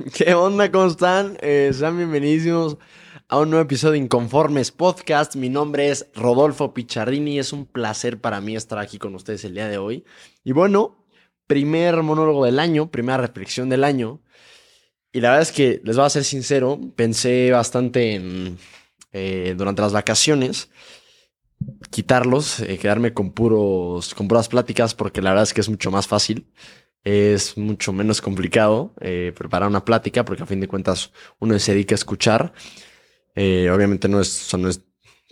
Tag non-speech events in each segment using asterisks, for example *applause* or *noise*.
*laughs* ¿Qué onda? ¿Cómo están? Eh, sean bienvenidos a un nuevo episodio de Inconformes Podcast. Mi nombre es Rodolfo Picharrini. Es un placer para mí estar aquí con ustedes el día de hoy. Y bueno, primer monólogo del año, primera reflexión del año. Y la verdad es que, les voy a ser sincero, pensé bastante en, eh, durante las vacaciones, quitarlos, eh, quedarme con, puros, con puras pláticas, porque la verdad es que es mucho más fácil es mucho menos complicado eh, preparar una plática porque a fin de cuentas uno se dedica a escuchar. Eh, obviamente no es,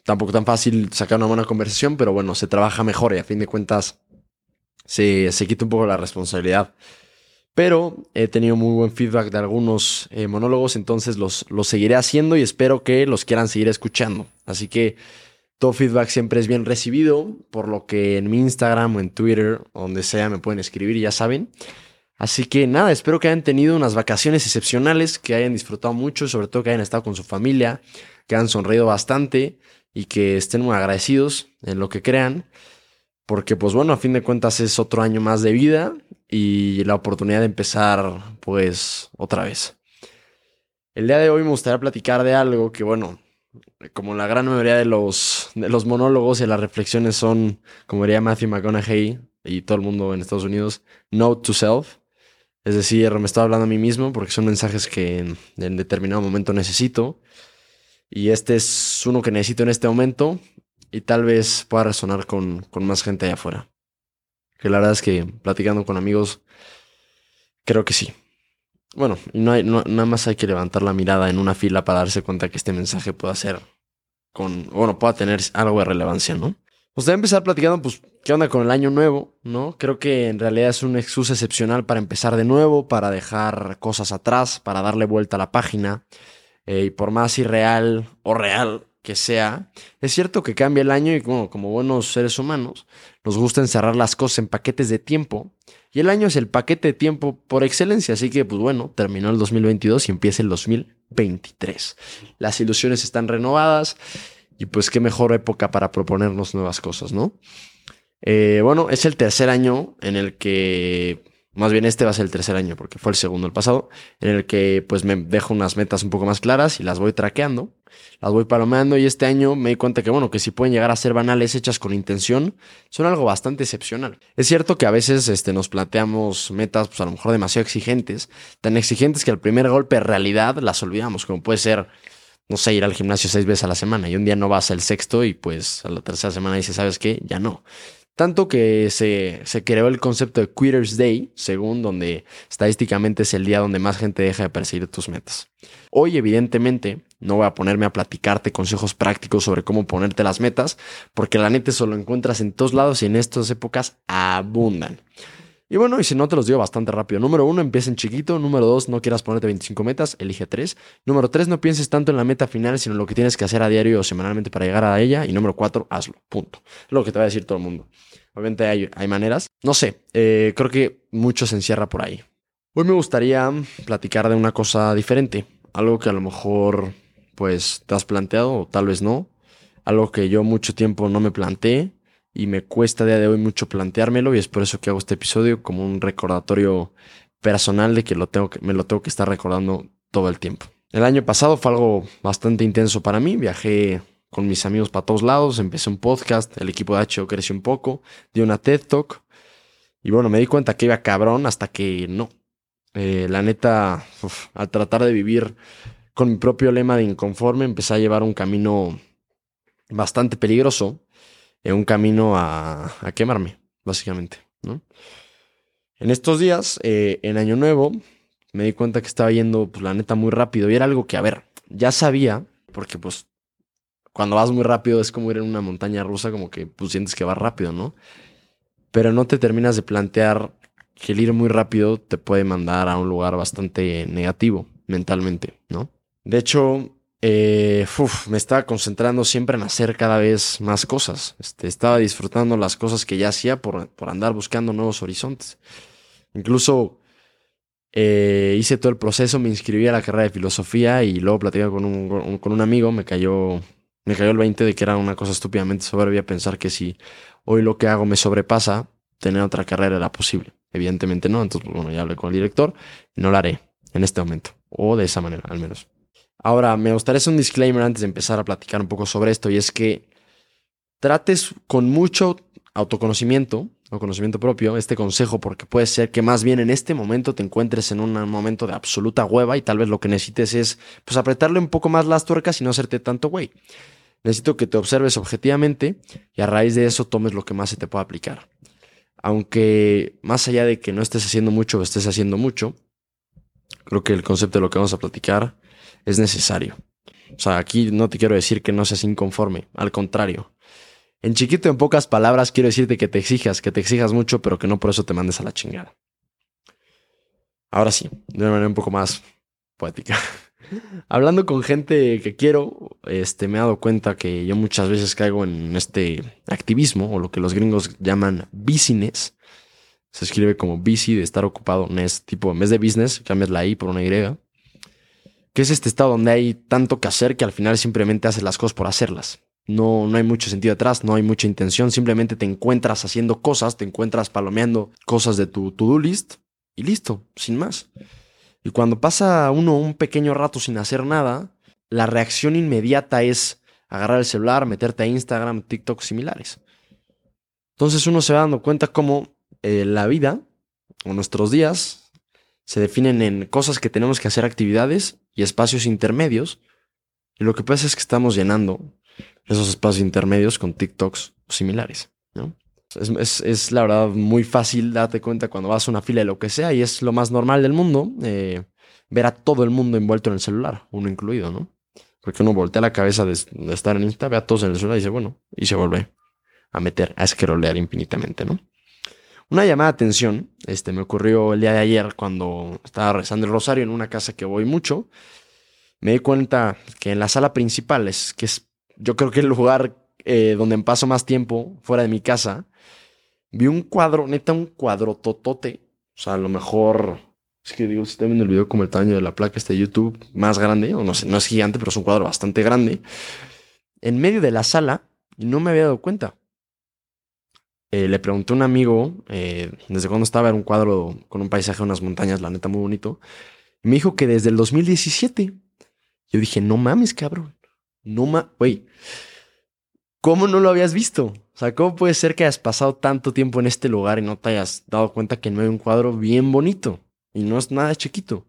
tampoco tan fácil sacar una buena conversación, pero bueno, se trabaja mejor y a fin de cuentas se, se quita un poco la responsabilidad. Pero he tenido muy buen feedback de algunos eh, monólogos, entonces los, los seguiré haciendo y espero que los quieran seguir escuchando. Así que todo feedback siempre es bien recibido, por lo que en mi Instagram o en Twitter, donde sea, me pueden escribir, ya saben. Así que nada, espero que hayan tenido unas vacaciones excepcionales, que hayan disfrutado mucho, sobre todo que hayan estado con su familia, que hayan sonreído bastante y que estén muy agradecidos en lo que crean. Porque pues bueno, a fin de cuentas es otro año más de vida y la oportunidad de empezar pues otra vez. El día de hoy me gustaría platicar de algo que bueno, como la gran mayoría de los, de los monólogos y las reflexiones son, como diría Matthew McConaughey y todo el mundo en Estados Unidos, note to self. Es decir, me estoy hablando a mí mismo porque son mensajes que en, determinado momento necesito. Y este es uno que necesito en este momento y tal vez pueda resonar con, con más gente allá afuera. Que la verdad es que platicando con amigos, creo que sí. Bueno, no hay, nada más hay que levantar la mirada en una fila para darse cuenta que este mensaje pueda ser con, bueno, pueda tener algo de relevancia, ¿no? Pues a empezar platicando, pues, ¿qué onda con el año nuevo? ¿No? Creo que en realidad es un excusa excepcional para empezar de nuevo, para dejar cosas atrás, para darle vuelta a la página. Eh, y por más irreal o real que sea, es cierto que cambia el año y como, como buenos seres humanos, nos gusta encerrar las cosas en paquetes de tiempo y el año es el paquete de tiempo por excelencia, así que pues bueno, terminó el 2022 y empieza el 2023. Las ilusiones están renovadas y pues qué mejor época para proponernos nuevas cosas, ¿no? Eh, bueno, es el tercer año en el que más bien este va a ser el tercer año porque fue el segundo el pasado, en el que pues me dejo unas metas un poco más claras y las voy traqueando, las voy palomeando y este año me di cuenta que bueno, que si pueden llegar a ser banales hechas con intención, son algo bastante excepcional. Es cierto que a veces este, nos planteamos metas pues a lo mejor demasiado exigentes, tan exigentes que al primer golpe de realidad las olvidamos, como puede ser no sé, ir al gimnasio seis veces a la semana y un día no vas al sexto y pues a la tercera semana dices, ¿sabes qué? Ya no. Tanto que se, se, creó el concepto de Quitters Day, según donde estadísticamente es el día donde más gente deja de perseguir tus metas. Hoy, evidentemente, no voy a ponerme a platicarte consejos prácticos sobre cómo ponerte las metas, porque la neta solo encuentras en todos lados y en estas épocas abundan. Y bueno, y si no te los digo bastante rápido. Número uno, empieza en chiquito. Número dos, no quieras ponerte 25 metas, elige tres. Número tres, no pienses tanto en la meta final, sino en lo que tienes que hacer a diario o semanalmente para llegar a ella. Y número cuatro, hazlo. Punto. Lo que te va a decir todo el mundo. Obviamente hay, hay maneras. No sé, eh, creo que mucho se encierra por ahí. Hoy me gustaría platicar de una cosa diferente. Algo que a lo mejor, pues, te has planteado o tal vez no. Algo que yo mucho tiempo no me planteé y me cuesta a día de hoy mucho planteármelo y es por eso que hago este episodio como un recordatorio personal de que, lo tengo que me lo tengo que estar recordando todo el tiempo. El año pasado fue algo bastante intenso para mí, viajé con mis amigos para todos lados, empecé un podcast, el equipo de HO creció un poco, di una TED Talk y bueno, me di cuenta que iba cabrón hasta que no. Eh, la neta, al tratar de vivir con mi propio lema de inconforme, empecé a llevar un camino bastante peligroso en un camino a, quemarme, básicamente. ¿no? En estos días, eh, en Año Nuevo, me di cuenta que estaba yendo, pues la neta, muy rápido. Y era algo que, a ver, ya sabía, porque pues cuando vas muy rápido es como ir en una montaña rusa, como que pues sientes que vas rápido, ¿no? Pero no te terminas de plantear que el ir muy rápido te puede mandar a un lugar bastante negativo mentalmente, ¿no? De hecho, eh, me estaba concentrando siempre en hacer cada vez más cosas. Este, estaba disfrutando las cosas que ya hacía por, andar buscando nuevos horizontes. Incluso eh, hice todo el proceso, me inscribí a la carrera de filosofía y luego platicé con un, amigo, me cayó, me cayó el 20 de que era una cosa estúpidamente soberbia pensar que si hoy lo que hago me sobrepasa, tener otra carrera era posible. Evidentemente no, entonces bueno, ya hablé con el director y no lo haré en este momento. O de esa manera, al menos. Ahora, me gustaría hacer un disclaimer antes de empezar a platicar un poco sobre esto, y es que trates con mucho autoconocimiento o conocimiento propio este consejo, porque puede ser que más bien en este momento te encuentres en un momento de absoluta hueva y tal vez lo que necesites es pues apretarle un poco más las tuercas y no hacerte tanto güey. Necesito que te observes objetivamente y a raíz de eso tomes lo que más se te pueda aplicar. Aunque más allá de que no estés haciendo mucho o estés haciendo mucho, creo que el concepto de lo que vamos a platicar es necesario. O sea, aquí no te quiero decir que no seas inconforme, al contrario. En chiquito, en pocas palabras, quiero decirte que te exijas, que te exijas mucho, pero que no por eso te mandes a la chingada. Ahora sí, de una manera un poco más poética. *laughs* Hablando con gente que quiero, este, me he dado cuenta que yo muchas veces caigo en este activismo, o lo que los gringos llaman business. Se escribe como busy, de estar ocupado, es tipo, en vez de business, cambias la I por una Y. Que es este estado donde hay tanto que hacer que al final simplemente haces las cosas por hacerlas. No, no hay mucho sentido atrás, no hay mucha intención, simplemente te encuentras haciendo cosas, te encuentras palomeando cosas de tu to-do list y listo, sin más. Y cuando pasa uno un pequeño rato sin hacer nada, la reacción inmediata es agarrar el celular, meterte a Instagram, TikTok similares. Entonces uno se va dando cuenta cómo eh, la vida o nuestros días se definen en cosas que tenemos que hacer actividades y espacios intermedios. Y lo que pasa es que estamos llenando esos espacios intermedios con TikToks similares. ¿no? Es, la verdad muy fácil darte cuenta cuando vas a una fila de lo que sea y es lo más normal del mundo eh, ver a todo el mundo envuelto en el celular, uno incluido, ¿no? Porque uno voltea la cabeza de, estar en Insta, ve a todos en el celular y dice, bueno, y se vuelve a meter, a escrolear infinitamente, ¿no? Una llamada de atención, este, me ocurrió el día de ayer cuando estaba rezando el rosario en una casa que voy mucho. Me di cuenta que en la sala principal, es, que es yo creo que el lugar eh, donde paso más tiempo fuera de mi casa, vi un cuadro, neta, un cuadro totote. O sea, a lo mejor, es que digo, si está viendo el video como el tamaño de la placa este YouTube, más grande, o no sé, no es gigante, pero es un cuadro bastante grande, en medio de la sala, y no me había dado cuenta. Eh, le pregunté a un amigo eh, desde cuando estaba, era un cuadro con un paisaje unas montañas, la neta, muy bonito. Me dijo que desde el 2017. Yo dije, no mames, cabrón. No ma, güey. ¿Cómo no lo habías visto? O sea, ¿cómo puede ser que hayas pasado tanto tiempo en este lugar y no te hayas dado cuenta que no hay un cuadro bien bonito? Y no es nada chiquito.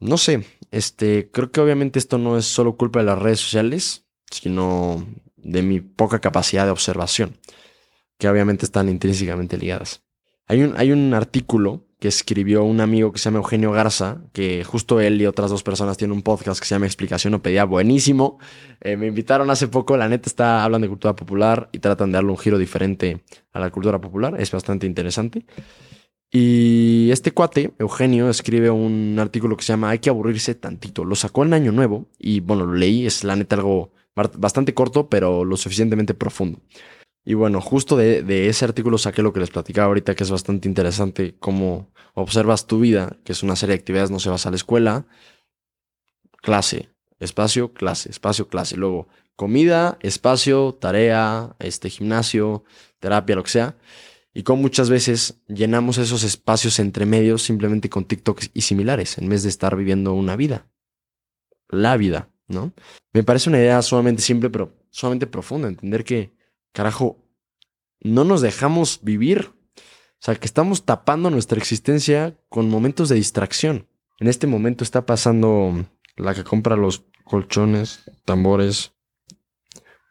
No sé, este, creo que obviamente esto no es solo culpa de las redes sociales, sino de mi poca capacidad de observación, que obviamente están intrínsecamente ligadas. Hay un, hay un artículo que escribió un amigo que se llama Eugenio Garza, que justo él y otras dos personas tienen un podcast que se llama Explicación o Pedía, buenísimo. Eh, me invitaron hace poco, la neta está, hablan de cultura popular y tratan de darle un giro diferente a la cultura popular, es bastante interesante. Y este cuate, Eugenio, escribe un artículo que se llama Hay que aburrirse tantito. Lo sacó en Año Nuevo y bueno, lo leí, es la neta algo bastante corto, pero lo suficientemente profundo. Y bueno, justo de, ese artículo saqué lo que les platicaba ahorita, que es bastante interesante, cómo observas tu vida, que es una serie de actividades, no se vas a la escuela, clase, espacio, clase, espacio, clase, luego comida, espacio, tarea, este gimnasio, terapia, lo que sea. Y cómo muchas veces llenamos esos espacios entre medios simplemente con TikToks y similares, en vez de estar viviendo una vida. La vida, ¿no? Me parece una idea sumamente simple, pero sumamente profunda. Entender que carajo, no nos dejamos vivir. O sea, que estamos tapando nuestra existencia con momentos de distracción. En este momento está pasando la que compra los colchones, tambores,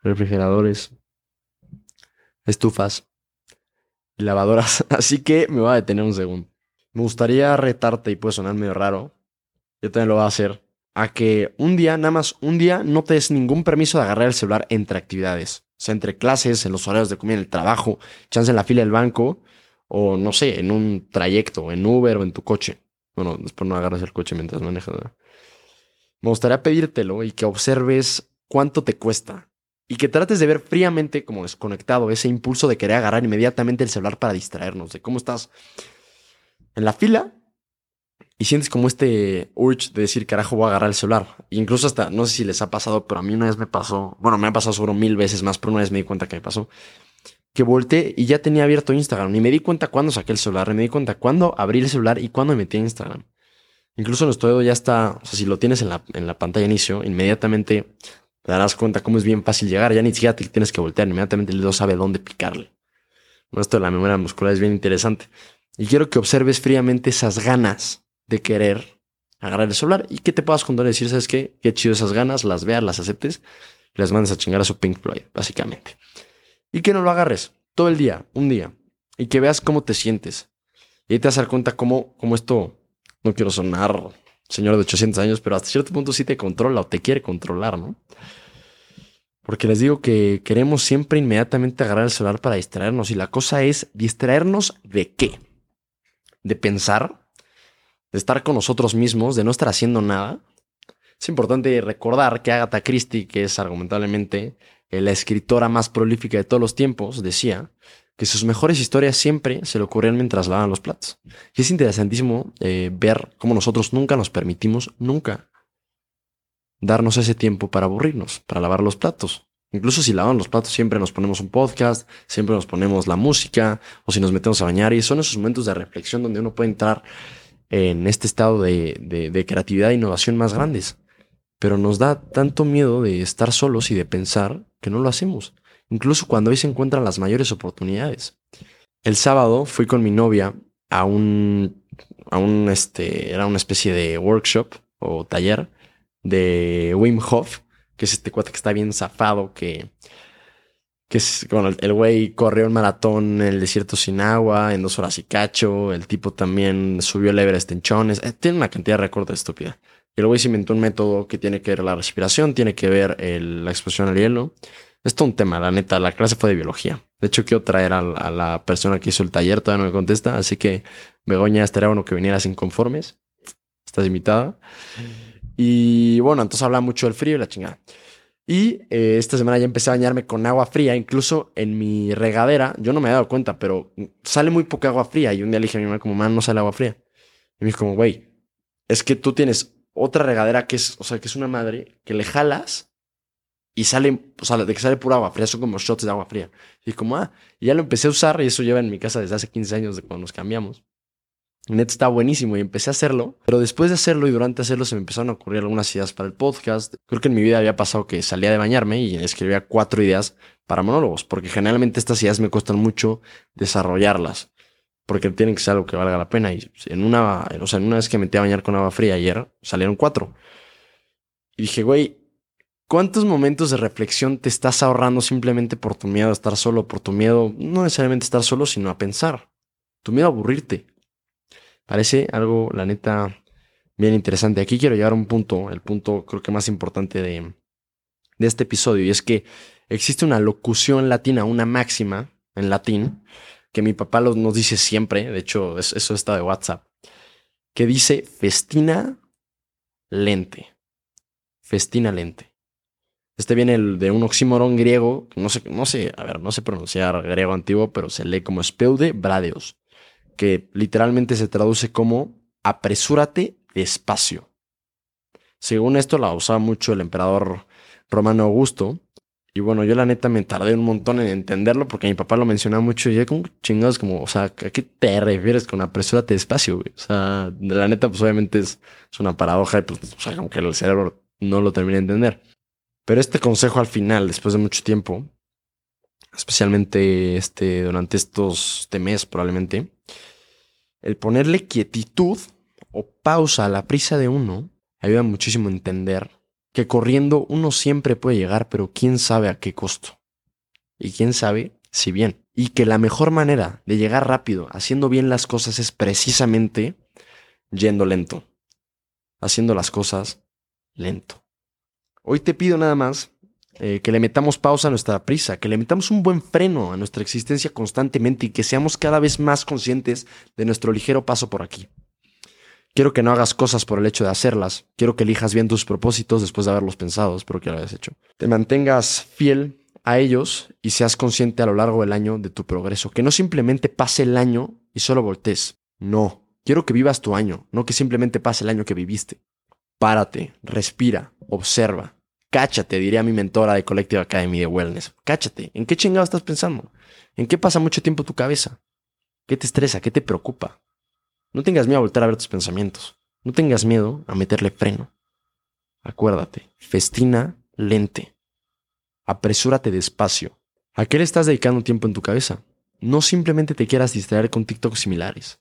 refrigeradores, estufas lavadoras. *laughs* Así que me voy a detener un segundo. Me gustaría retarte, y puede sonar medio raro, yo también lo voy a hacer, a que un día, nada más un día, no te des ningún permiso de agarrar el celular entre actividades sea, entre clases, en los horarios de comida, en el trabajo, chance en la fila del banco, o no sé, en un trayecto, en Uber o en tu coche. Bueno, después no agarras el coche mientras manejas. Me gustaría pedírtelo y que observes cuánto te cuesta. Y que trates de ver fríamente, como desconectado, ese impulso de querer agarrar inmediatamente el celular para distraernos, de cómo estás en la fila y sientes como este urge de decir, carajo, voy a agarrar el celular. E incluso hasta, no sé si les ha pasado, pero a mí una vez me pasó, bueno, me ha pasado sobre mil veces más, pero una vez me di cuenta que me pasó, que volteé y ya tenía abierto Instagram. Ni me di cuenta cuándo saqué el celular, ni me di cuenta cuándo abrí el celular y cuándo me metí a Instagram. Incluso nuestro dedo ya está, o sea, si lo tienes en la, en la pantalla inicio, inmediatamente te darás cuenta cómo es bien fácil llegar. Ya ni siquiera te tienes que voltear, inmediatamente el dedo sabe dónde picarle. Esto de la memoria muscular es bien interesante. Y quiero que observes fríamente esas ganas de querer agarrar el celular y que te puedas contar y decir, ¿sabes qué? Qué chido esas ganas, las veas, las aceptes, las mandes a chingar a su Pink Floyd, básicamente. Y que no lo agarres todo el día, un día, y que veas cómo te sientes. Y ahí te vas a dar cuenta cómo, cómo esto, no quiero sonar señor de 800 años, pero hasta cierto punto sí te controla o te quiere controlar, ¿no? Porque les digo que queremos siempre inmediatamente agarrar el celular para distraernos. Y la cosa es distraernos de qué? De pensar, de estar con nosotros mismos, de no estar haciendo nada. Es importante recordar que Agatha Christie, que es argumentablemente la escritora más prolífica de todos los tiempos, decía que sus mejores historias siempre se le ocurrían mientras lavaban los platos. Y es interesantísimo eh, ver cómo nosotros nunca nos permitimos, nunca, darnos ese tiempo para aburrirnos, para lavar los platos. Incluso si lavamos los platos, siempre nos ponemos un podcast, siempre nos ponemos la música, o si nos metemos a bañar, y son esos momentos de reflexión donde uno puede entrar en este estado de, de creatividad e innovación más grandes. Pero nos da tanto miedo de estar solos y de pensar que no lo hacemos, incluso cuando ahí se encuentran las mayores oportunidades. El sábado fui con mi novia a un, a un, este, era una especie de workshop o taller de Wim Hof, que es este cuate que está bien zafado, que, que es, bueno, el güey corrió un maratón en el desierto sin agua en dos horas y cacho, el tipo también subió el Everest en chones, eh, tiene una cantidad de récords estúpida. El güey se inventó un método que tiene que ver la respiración, tiene que ver la exposición al hielo. Es todo un tema, la neta, la clase fue de biología. De hecho, quiero traer a, la persona que hizo el taller, todavía no me contesta, así que Begoña, estaría bueno que vinieras inconformes. Estás invitada. Y bueno, entonces habla mucho del frío y la chingada. Y eh, esta semana ya empecé a bañarme con agua fría, incluso en mi regadera. Yo no me he dado cuenta, pero sale muy poca agua fría. Y un día le dije a mi mamá, como, man, no sale agua fría. Y me dijo, como, güey, es que tú tienes otra regadera que es, o sea, que es una madre que le jalas y sale, o sea, de que sale pura agua fría, son como shots de agua fría. Y como, ah, y ya lo empecé a usar y eso lleva en mi casa desde hace 15 años de cuando nos cambiamos. Net está buenísimo y empecé a hacerlo, pero después de hacerlo y durante hacerlo se me empezaron a ocurrir algunas ideas para el podcast. Creo que en mi vida había pasado que salía de bañarme y escribía cuatro ideas para monólogos, porque generalmente estas ideas me cuestan mucho desarrollarlas, porque tienen que ser algo que valga la pena. Y en una, o sea, en una vez que me metí a bañar con agua fría ayer, salieron cuatro. Y dije, güey, ¿cuántos momentos de reflexión te estás ahorrando simplemente por tu miedo a estar solo, por tu miedo, no necesariamente estar solo, sino a pensar? Tu miedo a aburrirte Parece algo, la neta, bien interesante. Aquí quiero llegar a un punto, el punto creo que más importante de, de este episodio, y es que existe una locución latina, una máxima en latín, que mi papá nos dice siempre, de hecho, eso está de WhatsApp, que dice festina lente. Festina lente. Este viene de un oxímoron griego, no sé, no sé, a ver, no sé pronunciar griego antiguo, pero se lee como speude bradeos que literalmente se traduce como apresúrate despacio. Según esto la usaba mucho el emperador romano Augusto. Y bueno, yo la neta me tardé un montón en entenderlo porque mi papá lo mencionaba mucho y yo como chingados como, o sea, ¿a qué te refieres con apresúrate despacio? O sea, la neta pues obviamente es, una paradoja pues, o sea, aunque el cerebro no lo termine de entender. Pero este consejo al final, después de mucho tiempo, especialmente este, durante estos este mes probablemente, el ponerle quietitud o pausa a la prisa de uno ayuda muchísimo a entender que corriendo uno siempre puede llegar, pero quién sabe a qué costo. Y quién sabe si bien. Y que la mejor manera de llegar rápido, haciendo bien las cosas, es precisamente yendo lento. Haciendo las cosas lento. Hoy te pido nada más eh, que le metamos pausa a nuestra prisa, que le metamos un buen freno a nuestra existencia constantemente y que seamos cada vez más conscientes de nuestro ligero paso por aquí. Quiero que no hagas cosas por el hecho de hacerlas. Quiero que elijas bien tus propósitos después de haberlos pensado. Espero que lo hayas hecho. Te mantengas fiel a ellos y seas consciente a lo largo del año de tu progreso. Que no simplemente pase el año y solo voltees. No. Quiero que vivas tu año, no que simplemente pase el año que viviste. Párate, respira, observa, Cáchate, diría mi mentora de Collective Academy de Wellness. Cáchate. ¿En qué chingado estás pensando? ¿En qué pasa mucho tiempo tu cabeza? ¿Qué te estresa? ¿Qué te preocupa? No tengas miedo a volver a ver tus pensamientos. No tengas miedo a meterle freno. Acuérdate, festina lente. Apresúrate despacio. ¿A qué le estás dedicando tiempo en tu cabeza? No simplemente te quieras distraer con TikToks similares.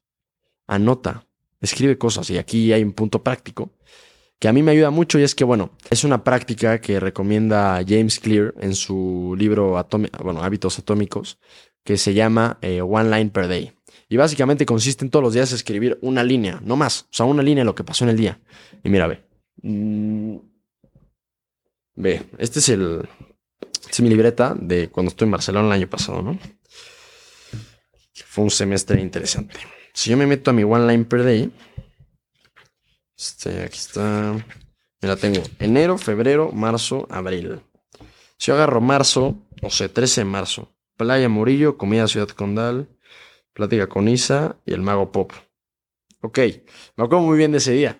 Anota, escribe cosas y aquí hay un punto práctico que a mí me ayuda mucho y es que, bueno, es una práctica que recomienda James Clear en su libro bueno, Hábitos Atómicos, que se llama eh, One Line Per Day. Y básicamente consiste en todos los días escribir una línea, no más, o sea, una línea de lo que pasó en el día. Y mira, ve. Mm, ve, este es el. Esta es mi libreta de cuando estuve en Barcelona el año pasado, ¿no? Fue un semestre interesante. Si yo me meto a mi One Line Per Day, este, aquí está. Me la tengo. Enero, febrero, marzo, abril. Si yo agarro marzo, o sea, 13 de marzo. Playa Murillo, comida Ciudad Condal, plática con Isa y el mago Pop. Ok, me acuerdo muy bien de ese día.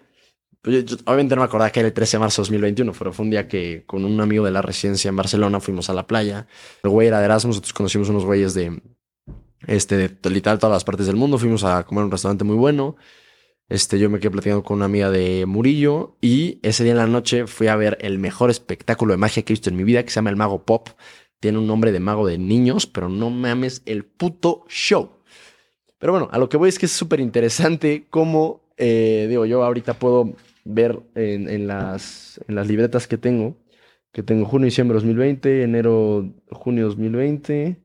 Obviamente no me acordaba que era el 13 de marzo de 2021, pero fue un día que con un amigo de la residencia en Barcelona fuimos a la playa. El güey era de Erasmus, nosotros conocimos unos güeyes de, este, de literal todas las partes del mundo. Fuimos a comer en un restaurante muy bueno. Este, yo me quedé platicando con una amiga de Murillo y ese día en la noche fui a ver el mejor espectáculo de magia que he visto en mi vida, que se llama El Mago Pop. Tiene un nombre de mago de niños, pero no mames el puto show. Pero bueno, a lo que voy es que es súper interesante cómo, eh, digo, yo ahorita puedo ver en, las, en las libretas que tengo, que tengo junio, diciembre 2020, enero, junio 2020,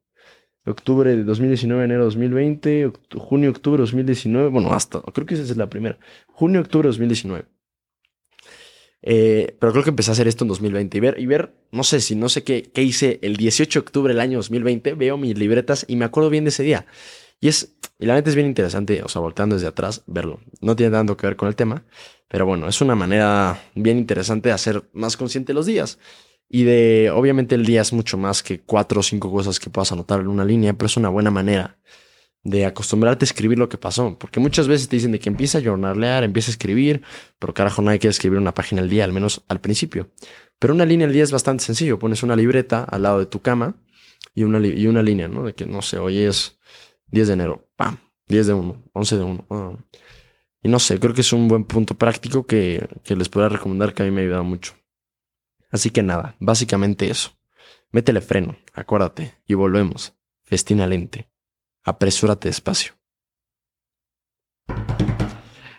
octubre de 2019, enero 2020, junio, octubre 2019, bueno, hasta, creo que esa es la primera, junio, octubre 2019. Eh, pero creo que empecé a hacer esto en 2020 y ver, y ver, no sé si no sé qué, qué hice el 18 de octubre del año 2020, veo mis libretas y me acuerdo bien de ese día. Y es, y la neta es bien interesante, o sea, volteando desde atrás, verlo. No tiene tanto que ver con el tema, pero bueno, es una manera bien interesante de hacer más consciente los días. Y de, obviamente el día es mucho más que cuatro o cinco cosas que puedas anotar en una línea, pero es una buena manera de acostumbrarte a escribir lo que pasó. Porque muchas veces te dicen de que empieza a journalear, empieza a escribir, pero carajo, nadie quiere escribir una página al día, al menos al principio. Pero una línea al día es bastante sencillo. Pones una libreta al lado de tu cama y una, y una línea, ¿no? De que, no sé, hoy es 10 de enero, pam, 10 de 1, 11 de 1. Ah. Y no sé, creo que es un buen punto práctico que, que les puedo recomendar que a mí me ha ayudado mucho. Así que nada, básicamente eso. Métele freno, acuérdate, y volvemos. Festina lente. Apresúrate despacio.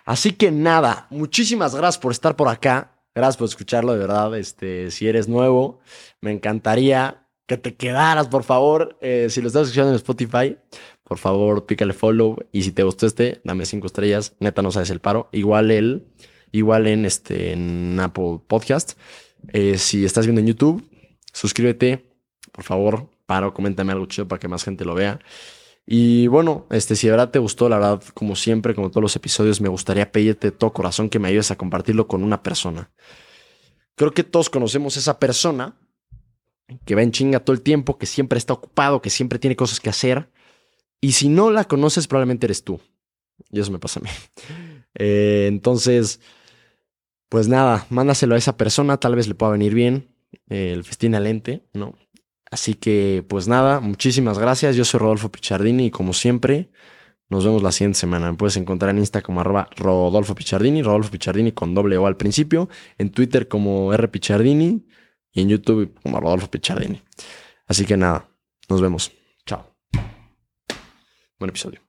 Así que nada, muchísimas gracias por estar por acá. Gracias por escucharlo, de verdad. Este, si eres nuevo, me encantaría que te quedaras, por favor. Eh, si lo estás escuchando en Spotify, por favor, pícale follow. Y si te gustó este, dame cinco estrellas. Neta, no sabes el paro. Igual él, igual en este, en Apple Podcast. Eh, si estás viendo en YouTube, suscríbete, por favor, paro, coméntame algo chido para que más gente lo vea. Y bueno, este, si de verdad te gustó, la verdad, como siempre, como todos los episodios, me gustaría pedirte de todo corazón que me ayudes a compartirlo con una persona. Creo que todos conocemos esa persona que va en chinga todo el tiempo, que siempre está ocupado, que siempre tiene cosas que hacer. Y si no la conoces, probablemente eres tú. Y eso me pasa a mí. *laughs* Eh, entonces, pues nada, mándaselo a esa persona, tal vez le pueda venir bien eh, el festín lente, ¿no? Así que, pues nada, muchísimas gracias. Yo soy Rodolfo Pichardini y como siempre, nos vemos la siguiente semana. Me puedes encontrar en Insta como arroba Rodolfo Pichardini, Rodolfo Pichardini con doble O al principio, en Twitter como R Pichardini y en YouTube como Rodolfo Pichardini. Así que nada, nos vemos. Chao. Buen episodio.